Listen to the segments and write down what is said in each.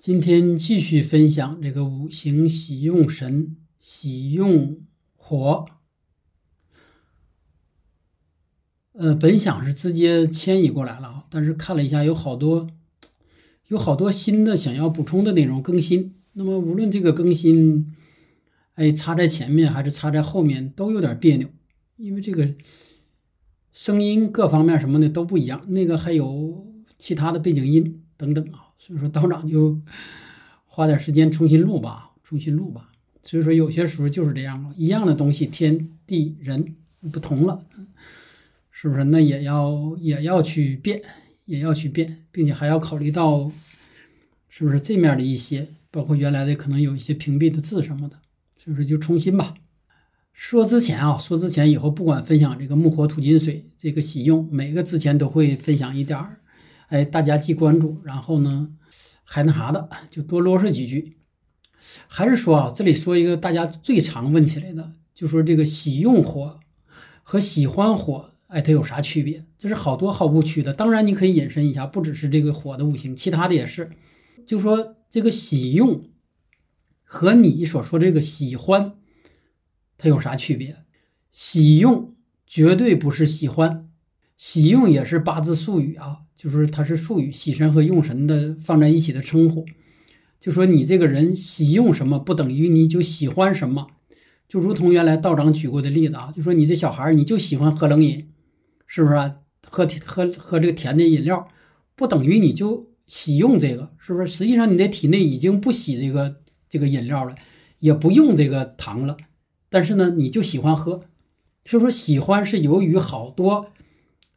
今天继续分享这个五行喜用神喜用火。呃，本想是直接迁移过来了啊，但是看了一下，有好多有好多新的想要补充的内容更新。那么无论这个更新，哎，插在前面还是插在后面，都有点别扭，因为这个声音各方面什么的都不一样。那个还有其他的背景音等等啊，所以说道长就花点时间重新录吧，重新录吧。所以说有些时候就是这样啊，一样的东西，天地人不同了。是不是？那也要也要去变，也要去变，并且还要考虑到，是不是这面的一些，包括原来的可能有一些屏蔽的字什么的，所以说就重新吧。说之前啊，说之前以后不管分享这个木火土金水这个喜用，每个之前都会分享一点儿，哎，大家既关注，然后呢还那啥的，就多啰嗦几句。还是说啊，这里说一个大家最常问起来的，就说这个喜用火和喜欢火。哎，它有啥区别？这是好多好误区的。当然，你可以引申一下，不只是这个火的五行，其他的也是。就说这个喜用和你所说这个喜欢，它有啥区别？喜用绝对不是喜欢，喜用也是八字术语啊，就是它是术语，喜神和用神的放在一起的称呼。就说你这个人喜用什么，不等于你就喜欢什么。就如同原来道长举过的例子啊，就说你这小孩你就喜欢喝冷饮。是不是啊？喝喝喝这个甜的饮料，不等于你就喜用这个，是不是？实际上你的体内已经不喜这个这个饮料了，也不用这个糖了，但是呢，你就喜欢喝。所以说，喜欢是由于好多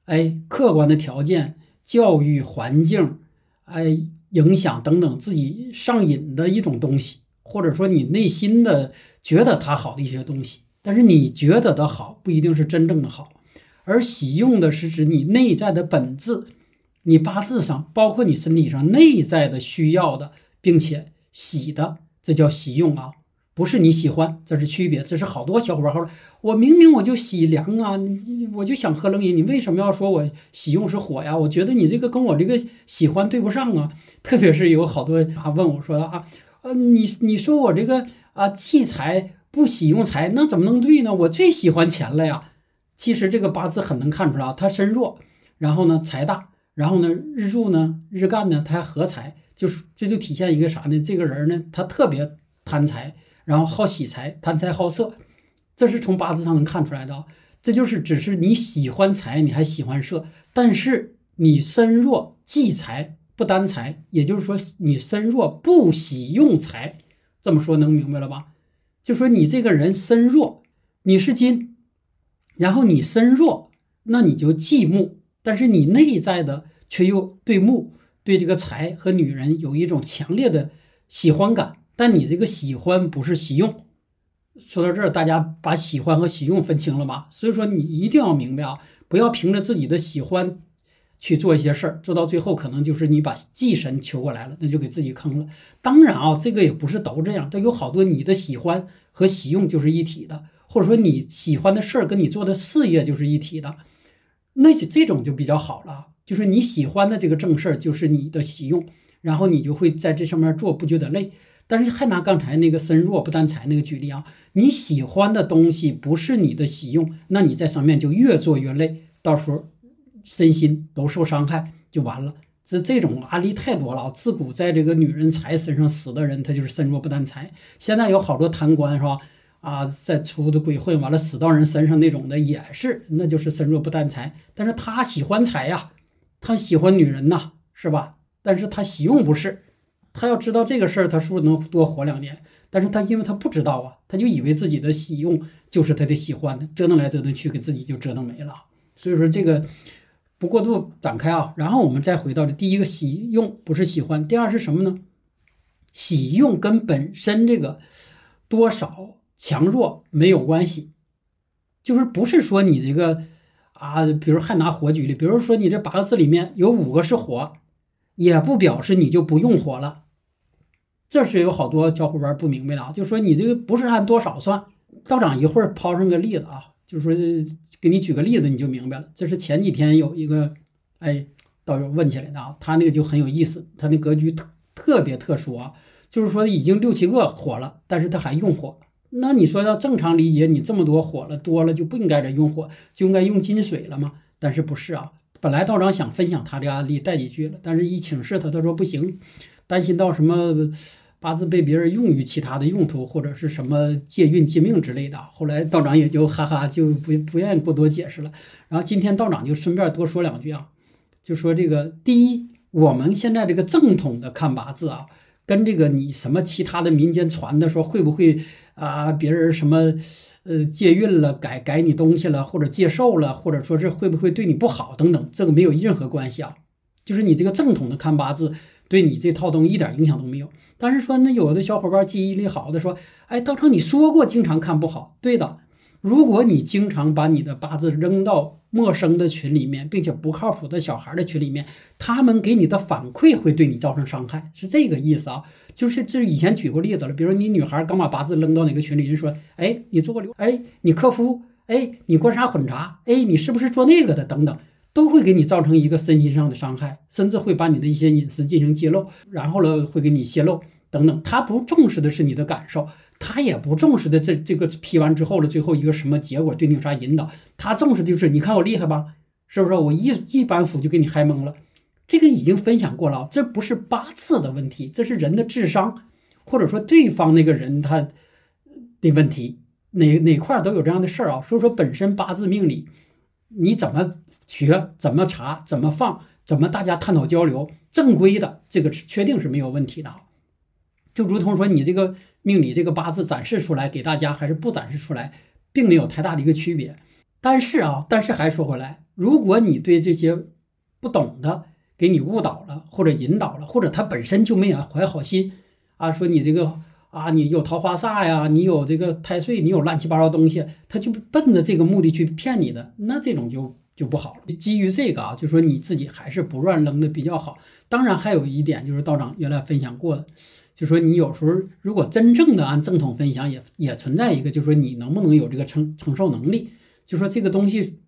哎客观的条件、教育环境、哎影响等等，自己上瘾的一种东西，或者说你内心的觉得它好的一些东西，但是你觉得的好，不一定是真正的好。而喜用的是指你内在的本质，你八字上，包括你身体上内在的需要的，并且喜的，这叫喜用啊，不是你喜欢，这是区别。这是好多小伙伴说，我明明我就喜凉啊，我就想喝冷饮，你为什么要说我喜用是火呀？我觉得你这个跟我这个喜欢对不上啊。特别是有好多啊问我说的啊，呃，你你说我这个啊气财不喜用财，那怎么能对呢？我最喜欢钱了呀。其实这个八字很能看出来啊，他身弱，然后呢财大，然后呢日柱呢日干呢他还合财，就是这就体现一个啥呢？这个人呢他特别贪财，然后好喜财，贪财好色，这是从八字上能看出来的啊。这就是只是你喜欢财，你还喜欢色，但是你身弱忌财不担财，也就是说你身弱不喜用财。这么说能明白了吧？就说你这个人身弱，你是金。然后你身弱，那你就忌木，但是你内在的却又对木、对这个财和女人有一种强烈的喜欢感。但你这个喜欢不是喜用。说到这儿，大家把喜欢和喜用分清了吧？所以说你一定要明白啊，不要凭着自己的喜欢去做一些事儿，做到最后可能就是你把忌神求过来了，那就给自己坑了。当然啊，这个也不是都这样，都有好多你的喜欢和喜用就是一体的。或者说你喜欢的事儿跟你做的事业就是一体的，那就这种就比较好了。就是你喜欢的这个正事儿就是你的喜用，然后你就会在这上面做不觉得累。但是还拿刚才那个身弱不担财那个举例啊，你喜欢的东西不是你的喜用，那你在上面就越做越累，到时候身心都受伤害就完了。这这种案例太多了，自古在这个女人财身上死的人，他就是身弱不担财。现在有好多贪官是吧？啊，在出的鬼混，完了死到人身上那种的也是，那就是身弱不担财。但是他喜欢财呀，他喜欢女人呐，是吧？但是他喜用不是，他要知道这个事儿，他是不是能多活两年？但是他因为他不知道啊，他就以为自己的喜用就是他的喜欢的，折腾来折腾去，给自己就折腾没了。所以说这个不过度展开啊。然后我们再回到这第一个喜用不是喜欢，第二是什么呢？喜用跟本身这个多少。强弱没有关系，就是不是说你这个啊，比如还拿火举例，比如说你这八个字里面有五个是火，也不表示你就不用火了。这是有好多小伙伴不明白的啊，就说你这个不是按多少算。道长一会儿抛上个例子啊，就是说给你举个例子你就明白了。这是前几天有一个哎道友问起来的啊，他那个就很有意思，他那格局特特别特殊啊，就是说已经六七个火了，但是他还用火。那你说要正常理解，你这么多火了多了就不应该再用火，就应该用金水了吗？但是不是啊？本来道长想分享他的案例带几句了，但是一请示他，他说不行，担心到什么八字被别人用于其他的用途，或者是什么借运借命之类的。后来道长也就哈哈就不不愿意过多解释了。然后今天道长就顺便多说两句啊，就说这个第一，我们现在这个正统的看八字啊，跟这个你什么其他的民间传的说会不会啊别人什么。呃，借运了，改改你东西了，或者借寿了，或者说是会不会对你不好等等，这个没有任何关系啊。就是你这个正统的看八字，对你这套东西一点影响都没有。但是说那有的小伙伴记忆力好的说，哎，道长你说过经常看不好，对的。如果你经常把你的八字扔到陌生的群里面，并且不靠谱的小孩的群里面，他们给你的反馈会对你造成伤害，是这个意思啊。就是这以前举过例子了，比如说你女孩刚把八字扔到哪个群里，人说，哎，你做过流，哎，你克夫，哎，你官杀混杂，哎，你是不是做那个的等等，都会给你造成一个身心上的伤害，甚至会把你的一些隐私进行揭露，然后呢会给你泄露等等。他不重视的是你的感受。他也不重视的，这这个批完之后了，最后一个什么结果对你有啥引导？他重视的就是，你看我厉害吧？是不是？我一一板斧就给你嗨懵了。这个已经分享过了，这不是八字的问题，这是人的智商，或者说对方那个人他的问题，哪哪块都有这样的事儿啊。所以说，本身八字命理，你怎么学，怎么查，怎么放，怎么大家探讨交流，正规的这个确定是没有问题的。就如同说你这个。命理这个八字展示出来给大家，还是不展示出来，并没有太大的一个区别。但是啊，但是还说回来，如果你对这些不懂的给你误导了，或者引导了，或者他本身就没有怀好心啊，说你这个啊，你有桃花煞呀，你有这个太岁，你有乱七八糟东西，他就奔着这个目的去骗你的，那这种就就不好了。基于这个啊，就说你自己还是不乱扔的比较好。当然，还有一点就是道长原来分享过的。就说你有时候如果真正的按正统分享，也也存在一个，就说你能不能有这个承承受能力？就说这个东西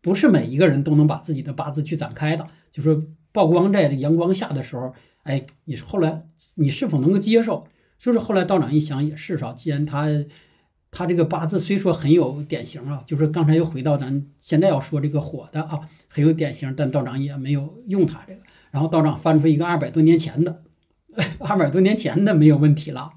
不是每一个人都能把自己的八字去展开的。就说曝光在这阳光下的时候，哎，你后来你是否能够接受？就是后来道长一想也是，啊？既然他他这个八字虽说很有典型啊，就是刚才又回到咱现在要说这个火的啊，很有典型，但道长也没有用他这个。然后道长翻出一个二百多年前的。二百多年前的没有问题了，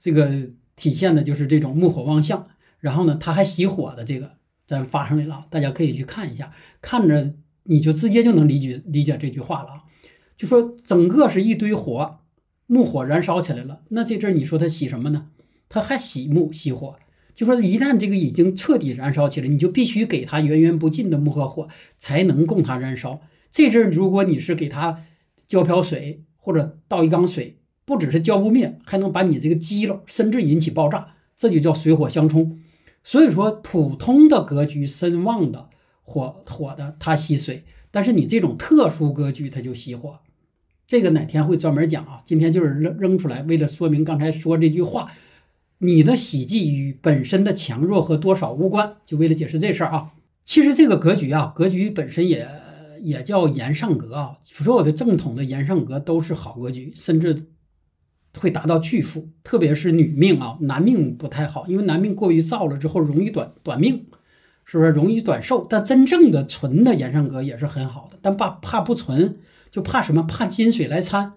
这个体现的就是这种木火旺相，然后呢，他还喜火的这个咱发上来了，大家可以去看一下，看着你就直接就能理解理解这句话了啊，就说整个是一堆火，木火燃烧起来了，那这阵你说它喜什么呢？它还喜木喜火，就说一旦这个已经彻底燃烧起来，你就必须给它源源不尽的木和火，才能供它燃烧。这阵如果你是给它浇瓢水。或者倒一缸水，不只是浇不灭，还能把你这个激了，甚至引起爆炸，这就叫水火相冲。所以说，普通的格局身旺的火火的，它吸水；但是你这种特殊格局，它就吸火。这个哪天会专门讲啊？今天就是扔扔出来，为了说明刚才说这句话，你的喜忌与本身的强弱和多少无关，就为了解释这事儿啊。其实这个格局啊，格局本身也。也叫延上格啊，所有的正统的延上格都是好格局，甚至会达到巨富，特别是女命啊，男命不太好，因为男命过于燥了之后容易短短命，是不是容易短寿？但真正的纯的延上格也是很好的，但怕怕不纯，就怕什么？怕金水来掺。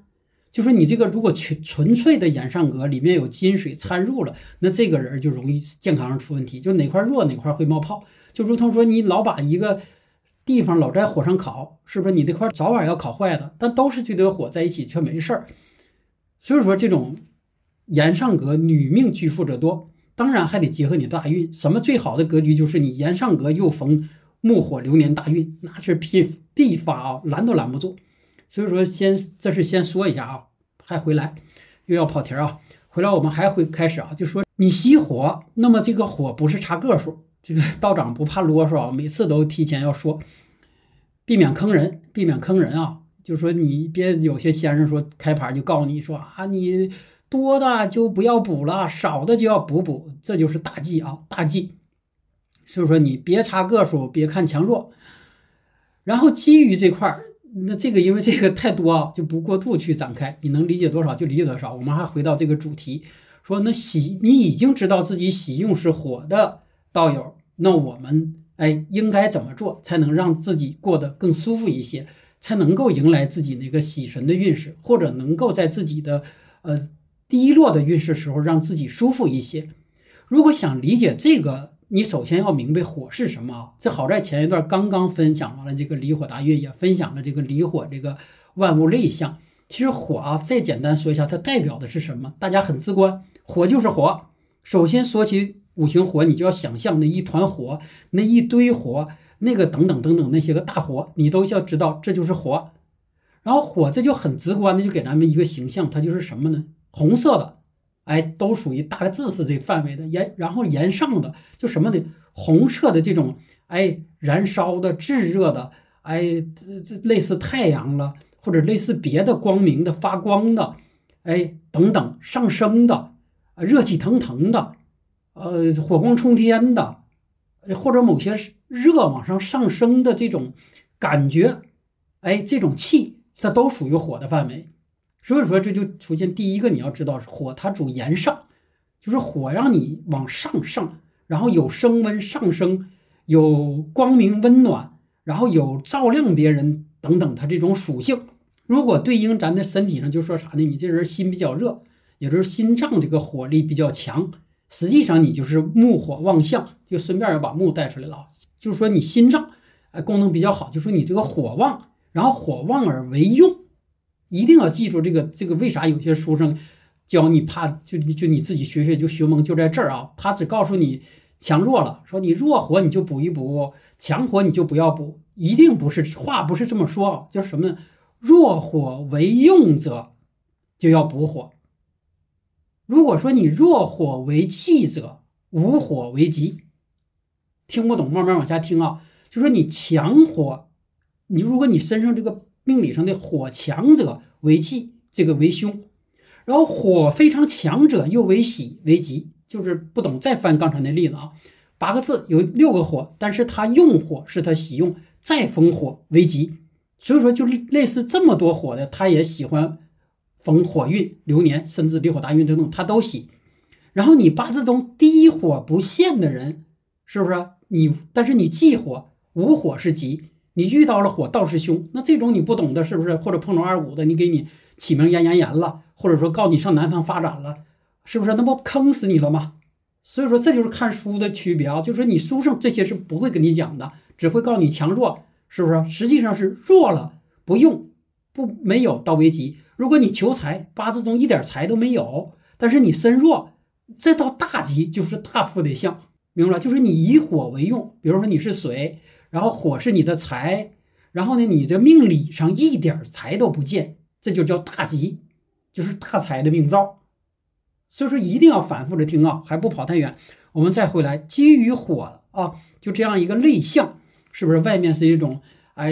就说你这个如果纯纯粹的延上格里面有金水掺入了，那这个人就容易健康上出问题，就哪块弱哪块会冒泡，就如同说你老把一个。地方老在火上烤，是不是你那块早晚要烤坏的？但都是这堆火在一起却没事儿。所以说这种炎上格女命居富者多，当然还得结合你大运。什么最好的格局就是你炎上格又逢木火流年大运，那是必必发啊，拦都拦不住。所以说先这是先说一下啊，还回来又要跑题啊，回来我们还会开始啊，就说你熄火，那么这个火不是查个数。这个道长不怕啰嗦啊，每次都提前要说，避免坑人，避免坑人啊。就是说你别有些先生说开盘就告诉你说啊，你多的就不要补了，少的就要补补，这就是大忌啊，大忌。所以说你别查个数，别看强弱。然后基于这块儿，那这个因为这个太多啊，就不过度去展开。你能理解多少就理解多少。我们还回到这个主题，说那喜你已经知道自己喜用是火的道友，那我们哎应该怎么做才能让自己过得更舒服一些，才能够迎来自己那个喜神的运势，或者能够在自己的呃低落的运势时候让自己舒服一些。如果想理解这个。你首先要明白火是什么啊？这好在前一段刚刚分享完了这个离火大运，也分享了这个离火这个万物类象。其实火啊，再简单说一下，它代表的是什么？大家很直观，火就是火。首先说起五行火，你就要想象那一团火，那一堆火，那个等等等等那些个大火，你都要知道这就是火。然后火这就很直观的就给咱们一个形象，它就是什么呢？红色的。哎，都属于大概字是这范围的沿，然后沿上的就什么的红色的这种，哎，燃烧的炙热的，哎，这这类似太阳了，或者类似别的光明的发光的，哎，等等上升的，热气腾腾的，呃，火光冲天的，或者某些热往上上升的这种感觉，哎，这种气它都属于火的范围。所以说，这就出现第一个，你要知道，火它主炎上，就是火让你往上上，然后有升温上升，有光明温暖，然后有照亮别人等等，它这种属性。如果对应咱的身体上，就说啥呢？你这人心比较热，也就是心脏这个火力比较强，实际上你就是木火旺相，就顺便要把木带出来了。就是说你心脏哎功能比较好，就说你这个火旺，然后火旺而为用。一定要记住这个，这个为啥有些书生教你怕就就你自己学学就学懵就在这儿啊？他只告诉你强弱了，说你弱火你就补一补，强火你就不要补，一定不是话不是这么说啊，就是什么呢？弱火为用者就要补火。如果说你弱火为气者，无火为吉。听不懂慢慢往下听啊，就说你强火，你如果你身上这个。命理上的火强者为忌，这个为凶；然后火非常强者又为喜为吉。就是不懂，再翻刚才那例子啊，八个字有六个火，但是他用火是他喜用，再逢火为吉。所以说，就类似这么多火的，他也喜欢逢火运、流年，甚至离火大运等等，他都喜。然后你八字中低火不现的人，是不是你？但是你忌火，无火是吉。你遇到了火，倒是凶。那这种你不懂的，是不是？或者碰着二五的，你给你起名炎炎炎了，或者说告你上南方发展了，是不是？那不坑死你了吗？所以说，这就是看书的区别啊。就是说，你书上这些是不会跟你讲的，只会告诉你强弱，是不是？实际上是弱了不用，不没有到危急。如果你求财，八字中一点财都没有，但是你身弱，这到大吉就是大富的相，明白了？就是你以火为用，比如说你是水。然后火是你的财，然后呢，你的命理上一点财都不见，这就叫大吉，就是大财的命造。所以说一定要反复的听啊，还不跑太远。我们再回来，基于火啊，就这样一个类象，是不是外面是一种哎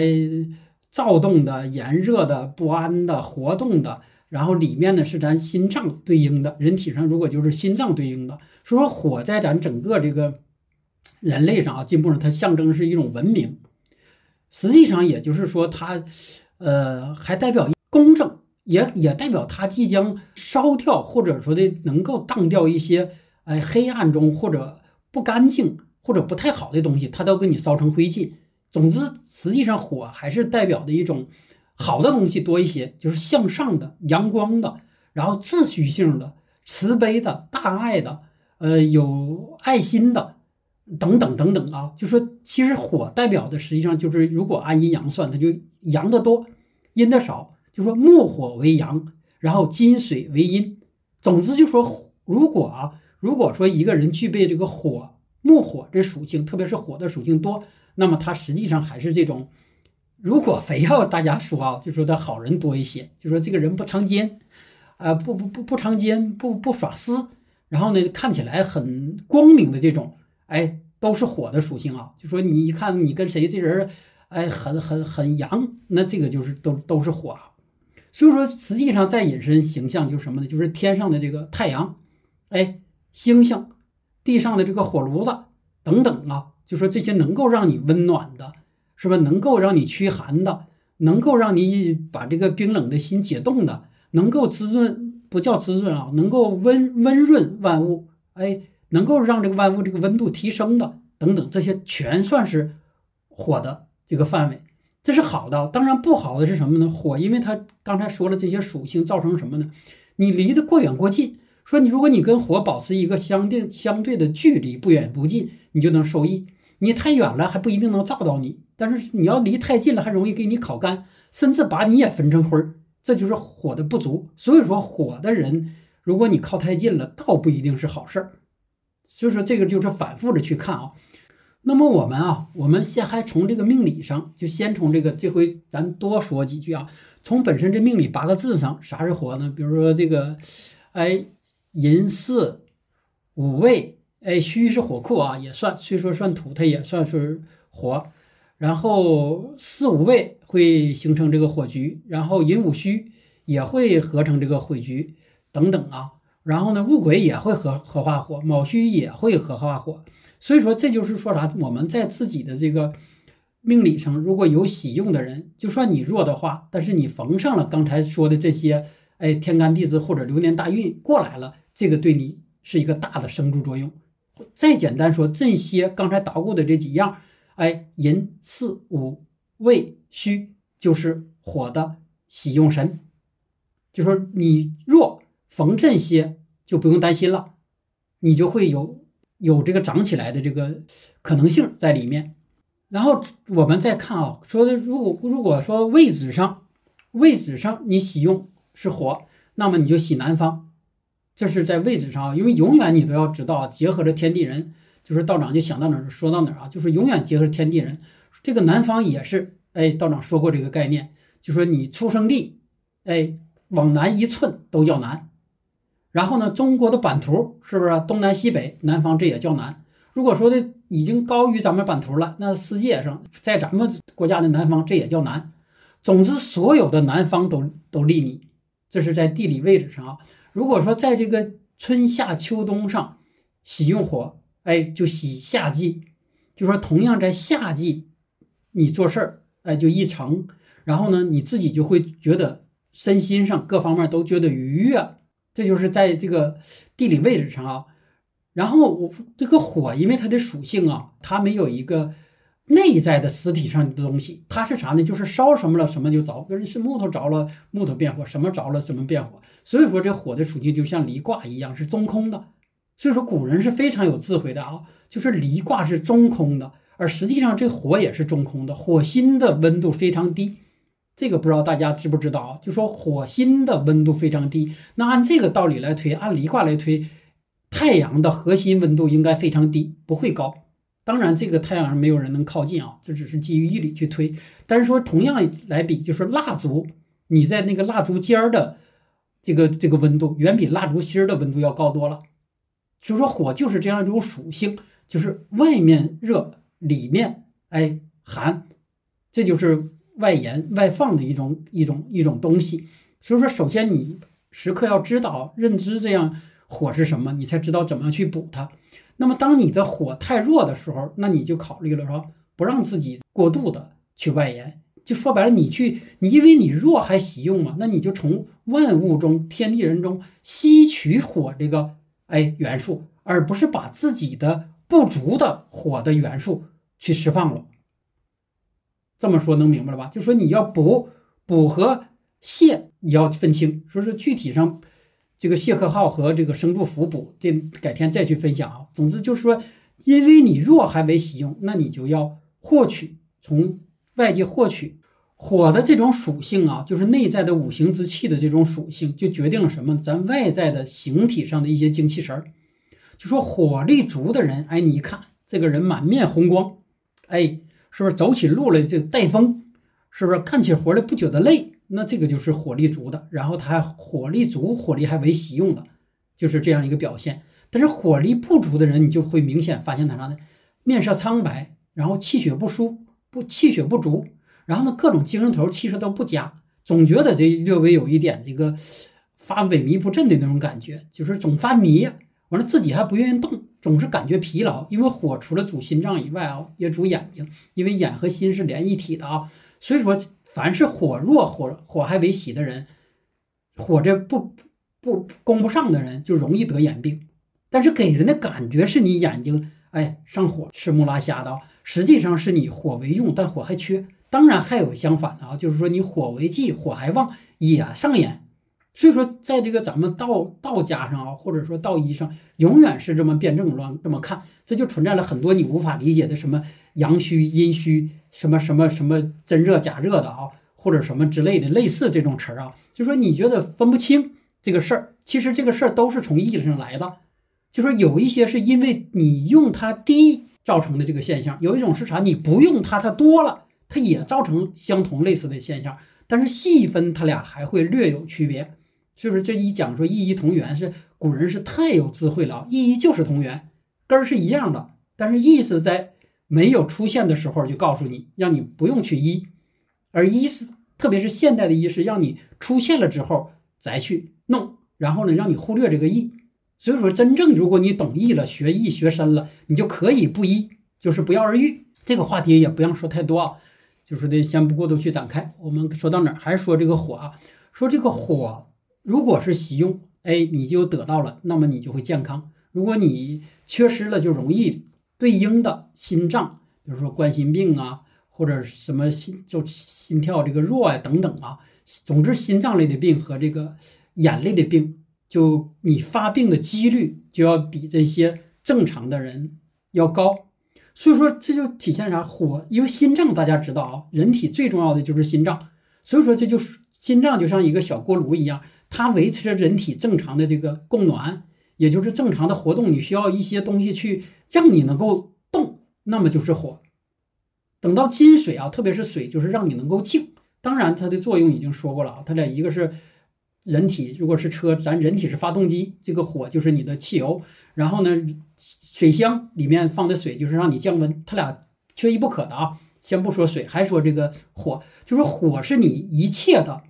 躁动的、炎热的、不安的、活动的，然后里面呢是咱心脏对应的，人体上如果就是心脏对应的，所以说火在咱整个这个。人类上啊，进步上，它象征是一种文明，实际上也就是说，它，呃，还代表公正，也也代表它即将烧掉，或者说的能够荡掉一些，哎，黑暗中或者不干净或者不太好的东西，它都给你烧成灰烬。总之，实际上火还是代表的一种好的东西多一些，就是向上的、阳光的，然后秩序性的、慈悲的、大爱的，呃，有爱心的。等等等等啊，就说其实火代表的实际上就是，如果按阴阳算，它就阳的多，阴的少。就说木火为阳，然后金水为阴。总之就说，如果啊，如果说一个人具备这个火木火这属性，特别是火的属性多，那么他实际上还是这种。如果非要大家说啊，就说他好人多一些，就说这个人不藏奸，啊不不不不藏奸，不不耍私，然后呢看起来很光明的这种。哎，都是火的属性啊！就说你一看你跟谁这人，哎，很很很阳，那这个就是都都是火啊。所以说，实际上再引申形象就是什么呢？就是天上的这个太阳，哎，星星，地上的这个火炉子等等啊，就说这些能够让你温暖的，是吧？能够让你驱寒的，能够让你把这个冰冷的心解冻的，能够滋润不叫滋润啊，能够温温润万物，哎，能够让这个万物这个温度提升的等等，这些全算是火的这个范围，这是好的。当然不好的是什么呢？火，因为它刚才说了这些属性造成什么呢？你离得过远过近，说你如果你跟火保持一个相对相对的距离，不远不近，你就能受益。你太远了还不一定能照到你，但是你要离太近了，还容易给你烤干，甚至把你也焚成灰儿。这就是火的不足。所以说，火的人，如果你靠太近了，倒不一定是好事儿。所以说，这个就是反复的去看啊。那么我们啊，我们先还从这个命理上，就先从这个这回咱多说几句啊。从本身这命理八个字上，啥是火呢？比如说这个，哎，寅巳午未。哎，戌是火库啊，也算，虽说算土，它也算是火。然后四五位会形成这个火局，然后寅午戌也会合成这个火局等等啊。然后呢，戊癸也会合合化火，卯戌也会合化火。所以说，这就是说啥？我们在自己的这个命理上，如果有喜用的人，就算你弱的话，但是你逢上了刚才说的这些，哎，天干地支或者流年大运过来了，这个对你是一个大的生助作用。再简单说，这些刚才捣鼓的这几样，哎，寅巳午未戌就是火的喜用神，就说你弱逢这些，就不用担心了，你就会有有这个长起来的这个可能性在里面。然后我们再看啊，说的如果如果说位置上位置上你喜用是火，那么你就喜南方。这是在位置上，因为永远你都要知道，结合着天地人，就是道长就想到哪儿说到哪儿啊，就是永远结合天地人。这个南方也是，哎，道长说过这个概念，就说你出生地，哎，往南一寸都叫南。然后呢，中国的版图是不是东南西北，南方这也叫南？如果说的已经高于咱们版图了，那世界上在咱们国家的南方这也叫南。总之，所有的南方都都利你，这是在地理位置上啊。如果说在这个春夏秋冬上喜用火，哎，就喜夏季，就说同样在夏季，你做事儿，哎，就一成，然后呢，你自己就会觉得身心上各方面都觉得愉悦，这就是在这个地理位置上啊。然后我这个火，因为它的属性啊，它没有一个。内在的实体上的东西，它是啥呢？就是烧什么了，什么就着。比如是木头着了，木头变火；什么着了，什么变火。所以说，这火的属性就像离卦一样，是中空的。所以说，古人是非常有智慧的啊，就是离卦是中空的，而实际上这火也是中空的。火星的温度非常低，这个不知道大家知不知道啊？就说火星的温度非常低，那按这个道理来推，按离卦来推，太阳的核心温度应该非常低，不会高。当然，这个太阳上没有人能靠近啊，这只是基于义理去推。但是说同样来比，就是蜡烛，你在那个蜡烛尖儿的这个这个温度，远比蜡烛芯儿的温度要高多了。就说火就是这样一种属性，就是外面热，里面哎寒，这就是外延外放的一种一种一种东西。所以说，首先你时刻要知道认知这样火是什么，你才知道怎么样去补它。那么，当你的火太弱的时候，那你就考虑了说，不让自己过度的去外延。就说白了，你去，你因为你弱还喜用嘛，那你就从万物中、天地人中吸取火这个哎元素，而不是把自己的不足的火的元素去释放了。这么说能明白了吧？就说你要补补和泻，你要分清。说是具体上。这个谢克号和这个生助福补，这改天再去分享啊。总之就是说，因为你弱还没喜用，那你就要获取从外界获取火的这种属性啊，就是内在的五行之气的这种属性，就决定了什么？咱外在的形体上的一些精气神儿。就说火力足的人，哎，你一看这个人满面红光，哎，是不是走起路来就带风？是不是干起活来不觉得累？那这个就是火力足的，然后他还火力足，火力还为喜用的，就是这样一个表现。但是火力不足的人，你就会明显发现他啥呢？面色苍白，然后气血不舒，不气血不足，然后呢各种精神头气色都不佳，总觉得这略微有一点这个发萎靡不振的那种感觉，就是总发迷，完了自己还不愿意动，总是感觉疲劳。因为火除了主心脏以外啊，也主眼睛，因为眼和心是连一体的啊，所以说。凡是火弱、火火还为喜的人，火这不不攻不上的人，就容易得眼病。但是给人的感觉是你眼睛哎上火、吃木拉瞎的，实际上是你火为用，但火还缺。当然还有相反的啊，就是说你火为忌，火还旺也上眼。所以说，在这个咱们道道家上啊，或者说道医上，永远是这么辩证乱这么看，这就存在了很多你无法理解的什么阳虚、阴虚，什么什么什么真热假热的啊，或者什么之类的类似这种词儿啊，就说你觉得分不清这个事儿，其实这个事儿都是从意义上来的，就说有一些是因为你用它低造成的这个现象，有一种是啥，你不用它，它多了，它也造成相同类似的现象，但是细分它俩还会略有区别。是不是这一讲说意义同源是古人是太有智慧了啊，意义就是同源，根儿是一样的，但是意思在没有出现的时候就告诉你，让你不用去医，而医是特别是现代的医是让你出现了之后再去弄，然后呢让你忽略这个意。所以说真正如果你懂医了，学医学深了，你就可以不医，就是不药而愈。这个话题也不要说太多啊，就是得先不过多去展开。我们说到哪儿？还是说这个火啊？说这个火。如果是喜用，哎，你就得到了，那么你就会健康。如果你缺失了，就容易对应的心脏，比如说冠心病啊，或者什么心就心跳这个弱啊等等啊。总之，心脏类的病和这个眼类的病，就你发病的几率就要比这些正常的人要高。所以说，这就体现啥火？因为心脏大家知道啊，人体最重要的就是心脏。所以说，这就是心脏就像一个小锅炉一样。它维持着人体正常的这个供暖，也就是正常的活动。你需要一些东西去让你能够动，那么就是火。等到金水啊，特别是水，就是让你能够静。当然，它的作用已经说过了啊，它俩一个是人体，如果是车，咱人体是发动机，这个火就是你的汽油。然后呢，水箱里面放的水就是让你降温，它俩缺一不可的啊。先不说水，还说这个火，就是火是你一切的。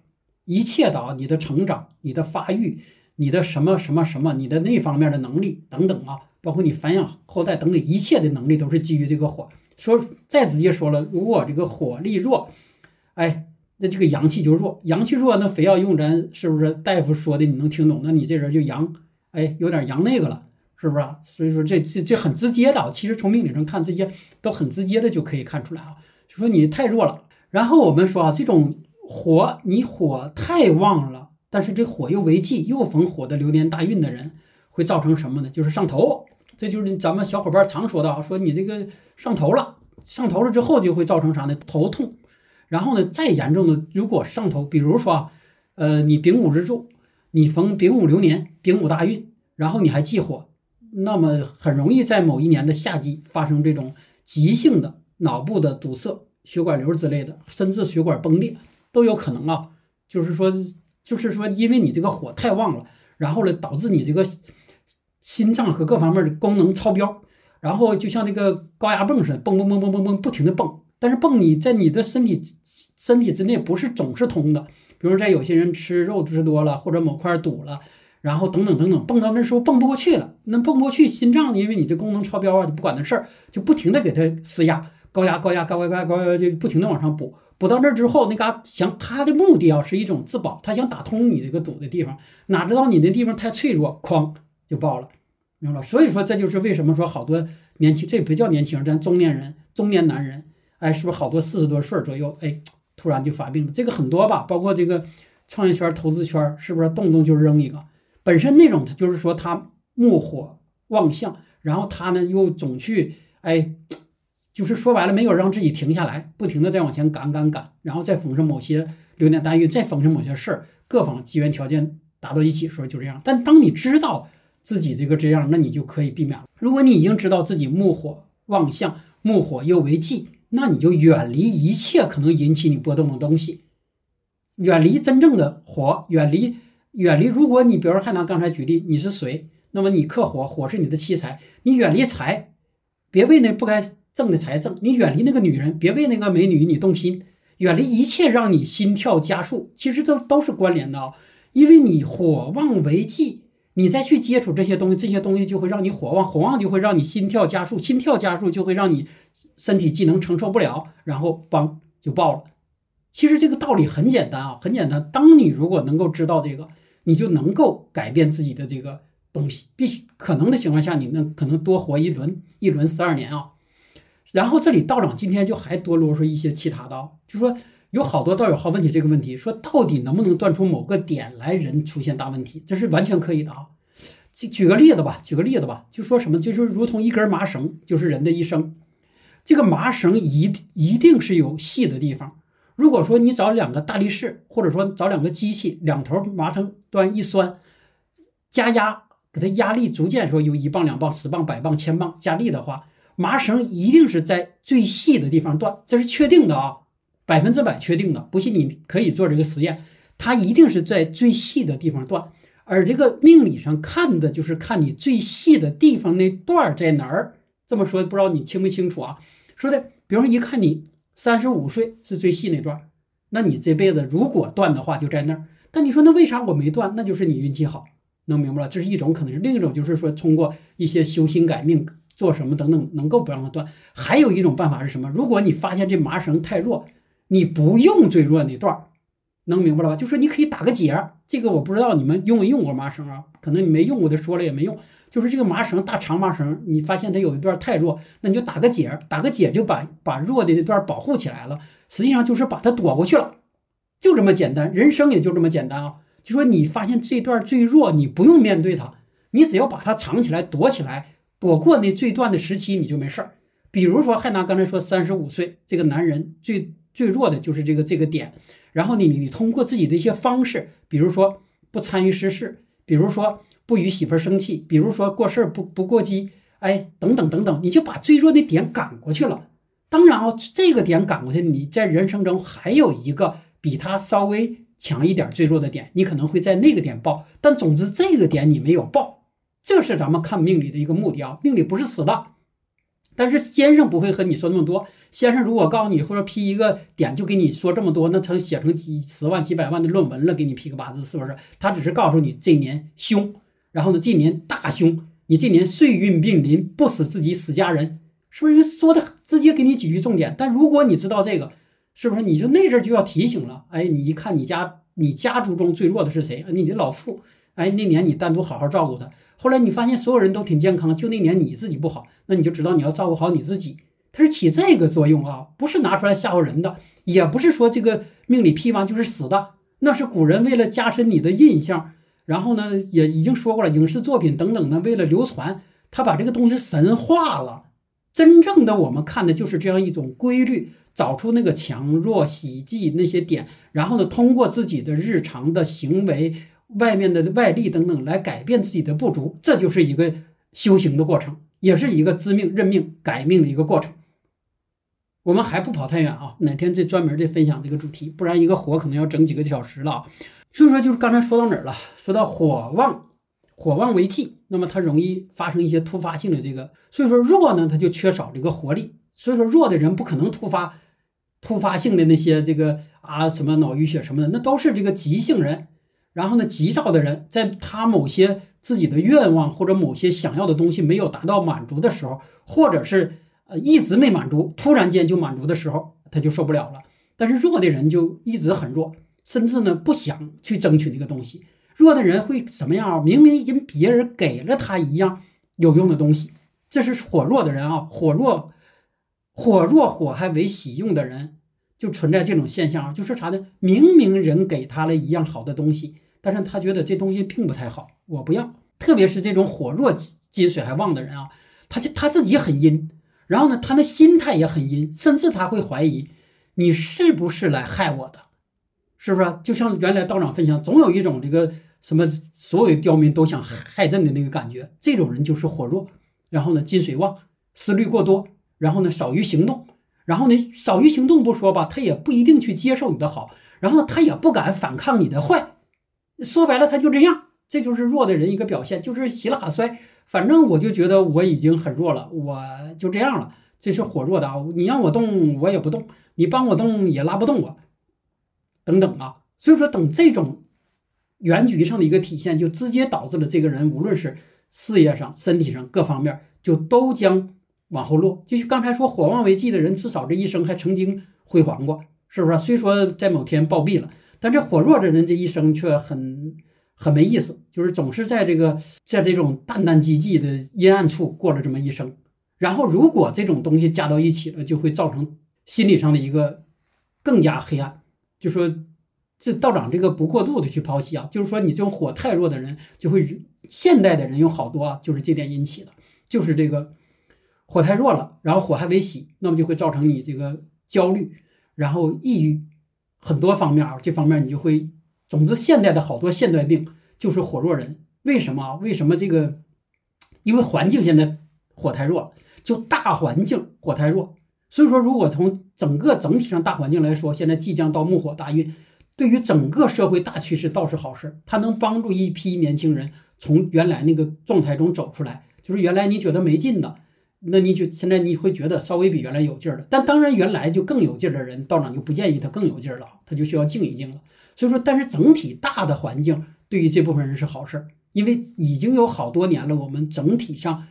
一切的啊，你的成长、你的发育、你的什么什么什么、你的那方面的能力等等啊，包括你繁衍后代等等一切的能力，都是基于这个火。说再直接说了，如果这个火力弱，哎，那这个阳气就弱。阳气弱，那非要用咱是不是大夫说的你能听懂？那你这人就阳，哎，有点阳那个了，是不是啊？所以说这这这很直接的，其实从命理上看，这些都很直接的就可以看出来啊。就说你太弱了。然后我们说啊，这种。火，你火太旺了，但是这火又为忌，又逢火的流年大运的人，会造成什么呢？就是上头，这就是咱们小伙伴常说的啊，说你这个上头了，上头了之后就会造成啥呢？头痛。然后呢，再严重的，如果上头，比如说啊，呃，你丙午日柱，你逢丙午流年，丙午大运，然后你还忌火，那么很容易在某一年的夏季发生这种急性的脑部的堵塞、血管瘤之类的，甚至血管崩裂。都有可能啊，就是说，就是说，因为你这个火太旺了，然后呢，导致你这个心脏和各方面的功能超标，然后就像这个高压泵似的，蹦蹦蹦蹦蹦蹦，不停的蹦。但是蹦你在你的身体身体之内不是总是通的，比如在有些人吃肉吃多了，或者某块堵了，然后等等等等，蹦到那时候蹦不过去了，那蹦不过去，心脏因为你这功能超标啊，就不管那事儿，就不停的给它施压，高压高压高压高压高压，就不停的往上补。补到那儿之后，那嘎想他的目的啊是一种自保，他想打通你这个堵的地方，哪知道你那地方太脆弱，哐就爆了，明白了？所以说这就是为什么说好多年轻，这不叫年轻人，咱中年人、中年男人，哎，是不是好多四十多岁左右，哎，突然就发病了？这个很多吧，包括这个创业圈、投资圈，是不是动不动就扔一个？本身那种他就是说他木火旺相，然后他呢又总去哎。就是说白了，没有让自己停下来，不停的在往前赶赶赶，然后再逢上某些流年大运，再逢上某些事儿，各方机缘条件达到一起时候就这样。但当你知道自己这个这样，那你就可以避免了。如果你已经知道自己木火旺相，木火又为忌，那你就远离一切可能引起你波动的东西，远离真正的火，远离远离。如果你比如还拿刚才举例，你是水，那么你克火，火是你的七财，你远离财，别为那不该。挣的财挣，你远离那个女人，别为那个美女你动心，远离一切让你心跳加速，其实都都是关联的啊。因为你火旺为忌，你再去接触这些东西，这些东西就会让你火旺，火旺就会让你心跳加速，心跳加速就会让你身体机能承受不了，然后嘣就爆了。其实这个道理很简单啊，很简单。当你如果能够知道这个，你就能够改变自己的这个东西。必须可能的情况下，你能可能多活一轮，一轮十二年啊。然后这里道长今天就还多啰嗦一些其他的，就说有好多道友好问起这个问题，说到底能不能断出某个点来人出现大问题？这是完全可以的啊。举举个例子吧，举个例子吧，就说什么，就是如同一根麻绳，就是人的一生。这个麻绳一一定是有细的地方。如果说你找两个大力士，或者说找两个机器，两头麻绳端一拴，加压，给它压力逐渐说有一磅、两磅、十磅、百磅、千磅加力的话，麻绳一定是在最细的地方断，这是确定的啊，百分之百确定的。不信你可以做这个实验，它一定是在最细的地方断。而这个命理上看的就是看你最细的地方那段在哪儿。这么说不知道你清不清楚啊？说的，比如说一看你。三十五岁是最细那段，那你这辈子如果断的话就在那儿。但你说那为啥我没断？那就是你运气好，能明白了？这是一种可能性。另一种就是说通过一些修心改命、做什么等等，能够不让它断。还有一种办法是什么？如果你发现这麻绳太弱，你不用最弱那段，能明白了吧？就说你可以打个结儿。这个我不知道你们用没用过麻绳啊？可能你没用过的说了也没用。就是这个麻绳，大长麻绳，你发现它有一段太弱，那你就打个结儿，打个结就把把弱的那段保护起来了。实际上就是把它躲过去了，就这么简单。人生也就这么简单啊！就说你发现这段最弱，你不用面对它，你只要把它藏起来、躲起来，躲过那最断的时期，你就没事儿。比如说，还拿刚才说三十五岁这个男人最最弱的就是这个这个点，然后你你通过自己的一些方式，比如说不参与时事，比如说。不与媳妇儿生气，比如说过事儿不不过激，哎，等等等等，你就把最弱的点赶过去了。当然啊，这个点赶过去，你在人生中还有一个比他稍微强一点最弱的点，你可能会在那个点爆。但总之这个点你没有爆，这是咱们看命理的一个目的啊。命理不是死的，但是先生不会和你说那么多。先生如果告诉你或者批一个点就给你说这么多，那成写成几十万几百万的论文了，给你批个八字是不是？他只是告诉你这年凶。然后呢，这年大凶，你这年岁运并临，不死自己，死家人，是不是说的直接给你几句重点？但如果你知道这个，是不是你就那阵就要提醒了？哎，你一看你家你家族中最弱的是谁？你的老父。哎，那年你单独好好照顾他。后来你发现所有人都挺健康，就那年你自己不好，那你就知道你要照顾好你自己。它是起这个作用啊，不是拿出来吓唬人的，也不是说这个命里批完就是死的，那是古人为了加深你的印象。然后呢，也已经说过了，影视作品等等呢，为了流传，他把这个东西神化了。真正的我们看的就是这样一种规律，找出那个强弱、喜忌那些点，然后呢，通过自己的日常的行为、外面的外力等等来改变自己的不足，这就是一个修行的过程，也是一个知命认命、改命的一个过程。我们还不跑太远啊，哪天再专门再分享这个主题，不然一个火可能要整几个小时了。所以说，就是刚才说到哪儿了？说到火旺，火旺为忌，那么它容易发生一些突发性的这个。所以说弱呢，它就缺少这个活力。所以说弱的人不可能突发、突发性的那些这个啊什么脑淤血什么的，那都是这个急性人。然后呢，急躁的人，在他某些自己的愿望或者某些想要的东西没有达到满足的时候，或者是呃一直没满足，突然间就满足的时候，他就受不了了。但是弱的人就一直很弱。甚至呢，不想去争取那个东西。弱的人会什么样啊？明明已经别人给了他一样有用的东西，这是火弱的人啊。火弱，火弱火还为喜用的人，就存在这种现象。就是啥呢？明明人给他了一样好的东西，但是他觉得这东西并不太好，我不要。特别是这种火弱金水还旺的人啊，他就他自己很阴，然后呢，他的心态也很阴，甚至他会怀疑你是不是来害我的。是不是就像原来道长分享，总有一种这个什么所有刁民都想害朕的那个感觉？这种人就是火弱，然后呢金水旺，思虑过多，然后呢少于行动，然后呢少于行动不说吧，他也不一定去接受你的好，然后他也不敢反抗你的坏。说白了，他就这样，这就是弱的人一个表现，就是洗了哈摔。反正我就觉得我已经很弱了，我就这样了。这是火弱的啊！你让我动我也不动，你帮我动也拉不动我。等等啊，所以说等这种原局上的一个体现，就直接导致了这个人无论是事业上、身体上各方面，就都将往后落。就是刚才说火旺为忌的人，至少这一生还曾经辉煌过，是不是？虽说在某天暴毙了，但这火弱的人这一生却很很没意思，就是总是在这个在这种淡淡寂寂的阴暗处过了这么一生。然后，如果这种东西加到一起了，就会造成心理上的一个更加黑暗。就说这道长这个不过度的去剖析啊，就是说你这种火太弱的人，就会现代的人有好多啊，就是这点引起的，就是这个火太弱了，然后火还没熄，那么就会造成你这个焦虑，然后抑郁，很多方面啊，这方面你就会，总之现代的好多现代病就是火弱人。为什么啊？为什么这个？因为环境现在火太弱。就大环境火太弱，所以说如果从整个整体上大环境来说，现在即将到木火大运，对于整个社会大趋势倒是好事，它能帮助一批年轻人从原来那个状态中走出来。就是原来你觉得没劲的，那你就现在你会觉得稍微比原来有劲儿了。但当然原来就更有劲儿的人，道长就不建议他更有劲儿了，他就需要静一静了。所以说，但是整体大的环境对于这部分人是好事儿，因为已经有好多年了，我们整体上。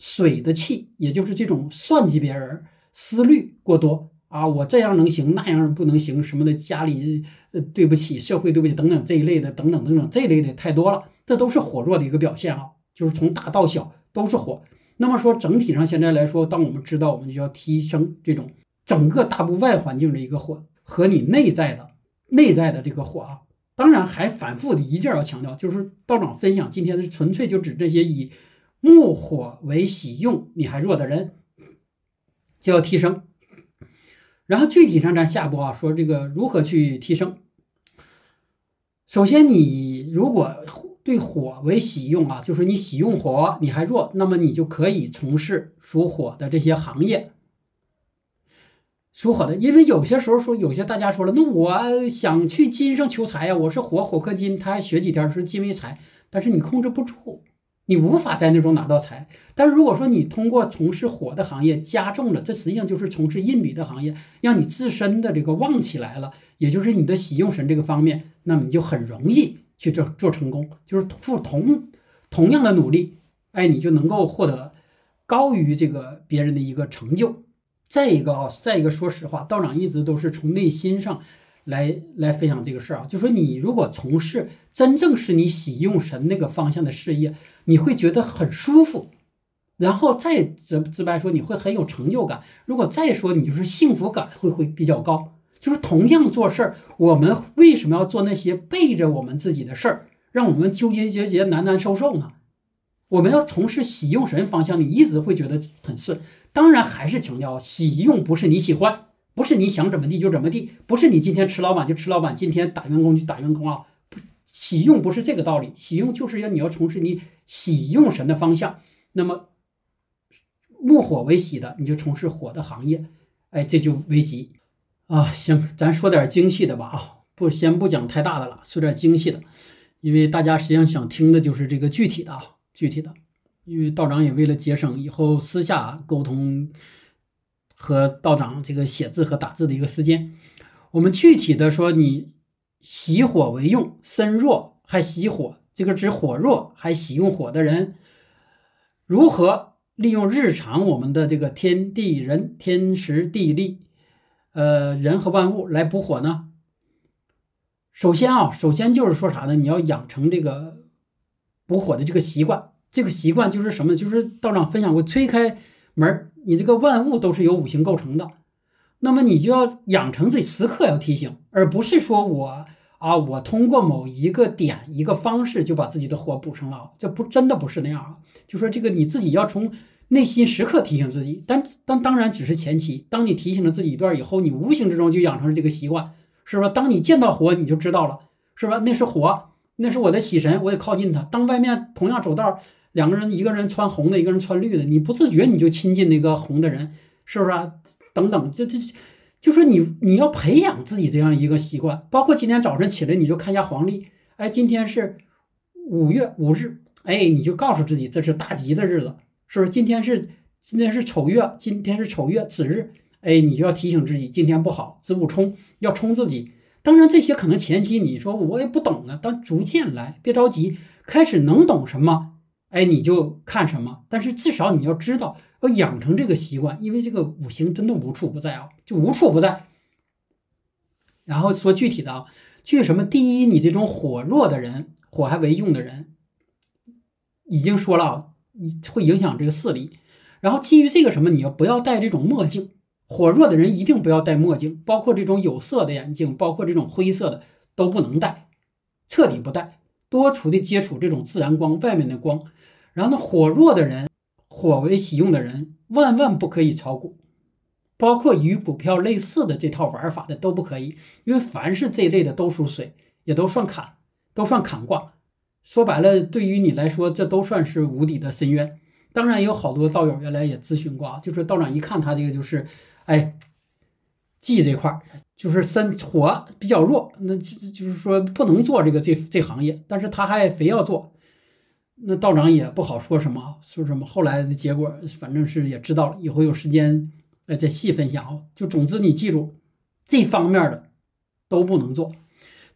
水的气，也就是这种算计别人、思虑过多啊，我这样能行，那样不能行什么的，家里呃对不起，社会对不起等等这一类的，等等等等这一类的太多了，这都是火弱的一个表现啊，就是从大到小都是火。那么说整体上现在来说，当我们知道，我们就要提升这种整个大部外环境的一个火和你内在的内在的这个火啊，当然还反复的一劲儿要强调，就是道长分享今天是纯粹就指这些以。木火为喜用，你还弱的人就要提升。然后具体上咱下播啊，说这个如何去提升。首先，你如果对火为喜用啊，就是你喜用火，你还弱，那么你就可以从事属火的这些行业。属火的，因为有些时候说，有些大家说了，那我想去金上求财呀，我是火，火克金，他还学几天是金为财，但是你控制不住。你无法在那种拿到财，但如果说你通过从事火的行业加重了，这实际上就是从事印比的行业，让你自身的这个旺起来了，也就是你的喜用神这个方面，那么你就很容易去做做成功，就是付同同样的努力，哎，你就能够获得高于这个别人的一个成就。再一个啊，再一个，说实话，道长一直都是从内心上。来来分享这个事儿啊，就说你如果从事真正是你喜用神那个方向的事业，你会觉得很舒服，然后再直直白说，你会很有成就感。如果再说，你就是幸福感会会比较高。就是同样做事儿，我们为什么要做那些背着我们自己的事儿，让我们纠结结结难难受受呢？我们要从事喜用神方向，你一直会觉得很顺。当然，还是强调喜用不是你喜欢。不是你想怎么地就怎么地，不是你今天吃老板就吃老板，今天打员工就打员工啊！喜用不是这个道理，喜用就是要你要从事你喜用神的方向。那么木火为喜的，你就从事火的行业，哎，这就为吉啊！行，咱说点精细的吧啊，不先不讲太大的了，说点精细的，因为大家实际上想听的就是这个具体的啊，具体的，因为道长也为了节省以后私下沟通。和道长这个写字和打字的一个时间，我们具体的说，你喜火为用，身弱还喜火，这个指火弱还喜用火的人，如何利用日常我们的这个天地人、天时地利，呃，人和万物来补火呢？首先啊，首先就是说啥呢？你要养成这个补火的这个习惯，这个习惯就是什么？就是道长分享过，推开门你这个万物都是由五行构成的，那么你就要养成自己时刻要提醒，而不是说我啊，我通过某一个点一个方式就把自己的火补上了，这不真的不是那样啊。就说这个你自己要从内心时刻提醒自己，但但当然只是前期。当你提醒了自己一段以后，你无形之中就养成了这个习惯，是吧？当你见到火，你就知道了，是吧？那是火，那是我的喜神，我得靠近它。当外面同样走道。两个人，一个人穿红的，一个人穿绿的，你不自觉你就亲近那个红的人，是不是啊？等等，这这，就说你你要培养自己这样一个习惯，包括今天早晨起来你就看一下黄历，哎，今天是五月五日，哎，你就告诉自己这是大吉的日子，是不是？今天是今天是丑月，今天是丑月子日，哎，你就要提醒自己今天不好，子午冲要冲自己。当然这些可能前期你说我也不懂啊，但逐渐来，别着急，开始能懂什么。哎，你就看什么，但是至少你要知道，要养成这个习惯，因为这个五行真的无处不在啊，就无处不在。然后说具体的啊，具什么？第一，你这种火弱的人，火还为用的人，已经说了，会影响这个视力。然后基于这个什么，你要不要戴这种墨镜？火弱的人一定不要戴墨镜，包括这种有色的眼镜，包括这种灰色的都不能戴，彻底不戴。多处的接触这种自然光，外面的光。然后呢，火弱的人，火为喜用的人，万万不可以炒股，包括与股票类似的这套玩法的都不可以，因为凡是这一类的都属水，也都算坎，都算坎卦。说白了，对于你来说，这都算是无底的深渊。当然，有好多道友原来也咨询过啊，就是道长一看他这个就是，哎，忌这块儿就是身火比较弱，那就就是说不能做这个这这行业，但是他还非要做，那道长也不好说什么，说什么后来的结果，反正是也知道了，以后有时间哎再细分享啊。就总之你记住，这方面的都不能做。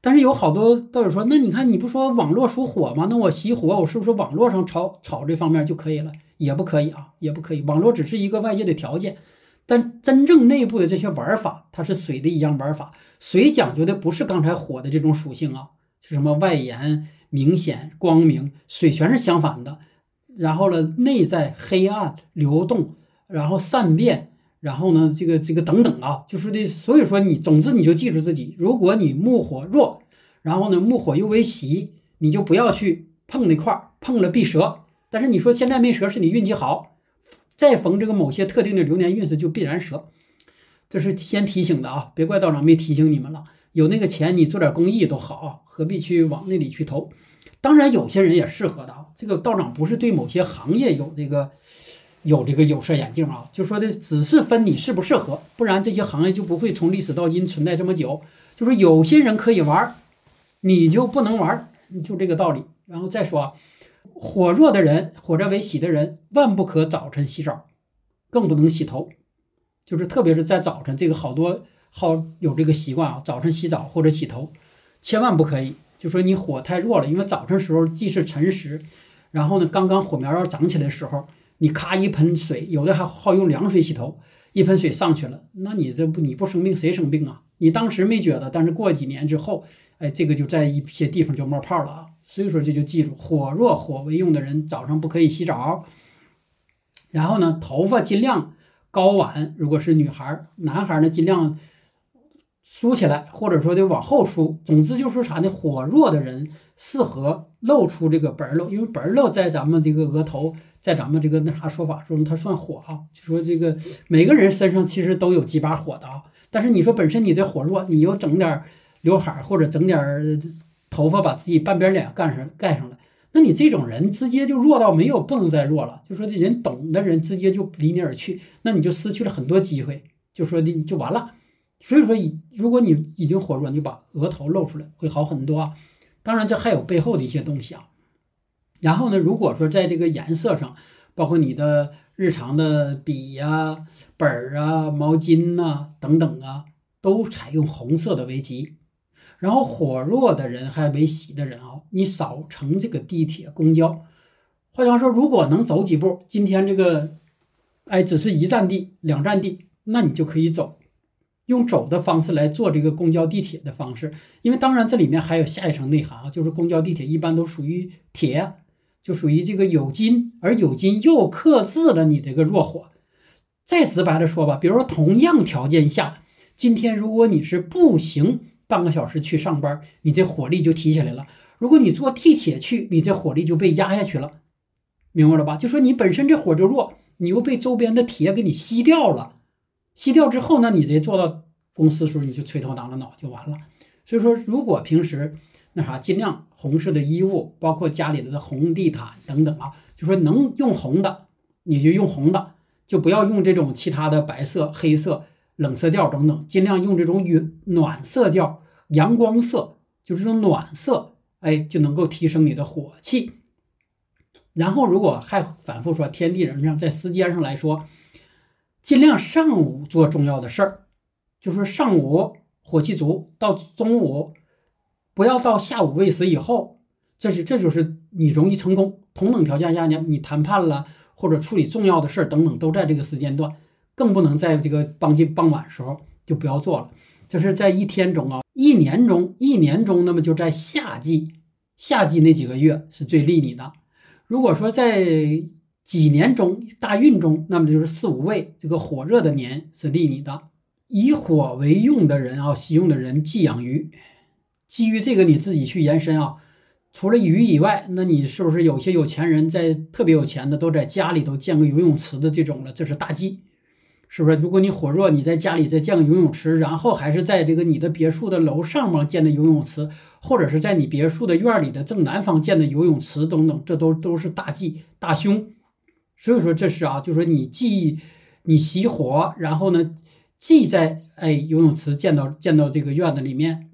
但是有好多道友说，那你看你不说网络属火吗？那我喜火，我是不是网络上炒炒这方面就可以了？也不可以啊，也不可以。网络只是一个外界的条件，但真正内部的这些玩法，它是水的一样玩法。水讲究的不是刚才火的这种属性啊，是什么外延、明显、光明，水全是相反的。然后呢，内在黑暗、流动，然后善变。然后呢，这个这个等等啊，就是的，所以说你总之你就记住自己，如果你木火弱，然后呢木火又为喜，你就不要去碰那块儿，碰了必折。但是你说现在没折，是你运气好，再逢这个某些特定的流年运势就必然折。这是先提醒的啊，别怪道长没提醒你们了。有那个钱，你做点公益都好，何必去往那里去投？当然有些人也适合的啊，这个道长不是对某些行业有这个。有这个有色眼镜啊，就说的只是分你适不适合，不然这些行业就不会从历史到今存在这么久。就说有些人可以玩，你就不能玩，就这个道理。然后再说啊，火弱的人，火热为喜的人，万不可早晨洗澡，更不能洗头。就是特别是在早晨，这个好多好有这个习惯啊，早晨洗澡或者洗头，千万不可以。就说你火太弱了，因为早晨时候既是辰时，然后呢，刚刚火苗要长起来的时候。你咔一盆水，有的还好用凉水洗头，一盆水上去了，那你这不你不生病谁生病啊？你当时没觉得，但是过几年之后，哎，这个就在一些地方就冒泡了啊。所以说这就记住，火弱火为用的人早上不可以洗澡。然后呢，头发尽量高挽，如果是女孩，男孩呢尽量梳起来，或者说得往后梳。总之就是啥呢？火弱的人适合露出这个本儿因为本儿在咱们这个额头。在咱们这个那啥说法中，它算火啊，就说这个每个人身上其实都有几把火的啊。但是你说本身你这火弱，你又整点刘海或者整点头发把自己半边脸盖上盖上了，那你这种人直接就弱到没有不能再弱了。就说这人懂的人直接就离你而去，那你就失去了很多机会，就说你就完了。所以说，如果你已经火弱，你就把额头露出来会好很多啊。当然，这还有背后的一些东西啊。然后呢，如果说在这个颜色上，包括你的日常的笔呀、本儿啊、毛巾呐等等啊，都采用红色的为吉。然后火弱的人还为喜的人啊，你少乘这个地铁、公交。换句话说，如果能走几步，今天这个，哎，只是一站地、两站地，那你就可以走，用走的方式来做这个公交、地铁的方式。因为当然这里面还有下一层内涵啊，就是公交、地铁一般都属于铁。就属于这个有金，而有金又克制了你这个弱火。再直白的说吧，比如说同样条件下，今天如果你是步行半个小时去上班，你这火力就提起来了；如果你坐地铁去，你这火力就被压下去了。明白了吧？就说你本身这火就弱，你又被周边的铁给你吸掉了。吸掉之后呢，你这坐到公司的时候你就垂头挠脑就完了。所以说，如果平时。那啥，尽量红色的衣物，包括家里的红地毯等等啊，就说能用红的，你就用红的，就不要用这种其他的白色、黑色、冷色调等等，尽量用这种暖暖色调、阳光色，就这种暖色，哎，就能够提升你的火气。然后，如果还反复说天地人上，在时间上来说，尽量上午做重要的事儿，就是上午火气足，到中午。不要到下午未时以后，这是这就是你容易成功。同等条件下呢，你谈判了或者处理重要的事儿等等，都在这个时间段，更不能在这个傍近傍晚时候就不要做了。这是在一天中啊，一年中一年中，那么就在夏季，夏季那几个月是最利你的。如果说在几年中大运中，那么就是四五位这个火热的年是利你的。以火为用的人啊，喜用的人忌养鱼。基于这个，你自己去延伸啊。除了鱼以外，那你是不是有些有钱人在特别有钱的，都在家里头建个游泳池的这种了？这是大忌，是不是？如果你火热，你在家里再建个游泳池，然后还是在这个你的别墅的楼上方建的游泳池，或者是在你别墅的院里的正南方建的游泳池等等，这都都是大忌大凶。所以说这是啊，就说你忌你熄火，然后呢，忌在哎游泳池建到建到这个院子里面。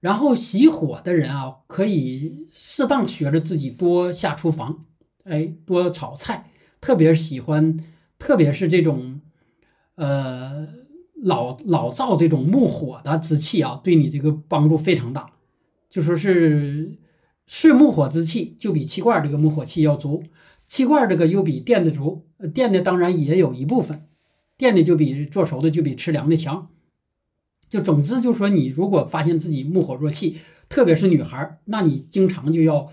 然后喜火的人啊，可以适当学着自己多下厨房，哎，多炒菜，特别喜欢，特别是这种，呃，老老造这种木火的之气啊，对你这个帮助非常大。就说是是木火之气，就比气罐这个木火气要足，气罐这个又比电的足，电的当然也有一部分，电的就比做熟的就比吃凉的强。就总之就是说，你如果发现自己木火弱气，特别是女孩，那你经常就要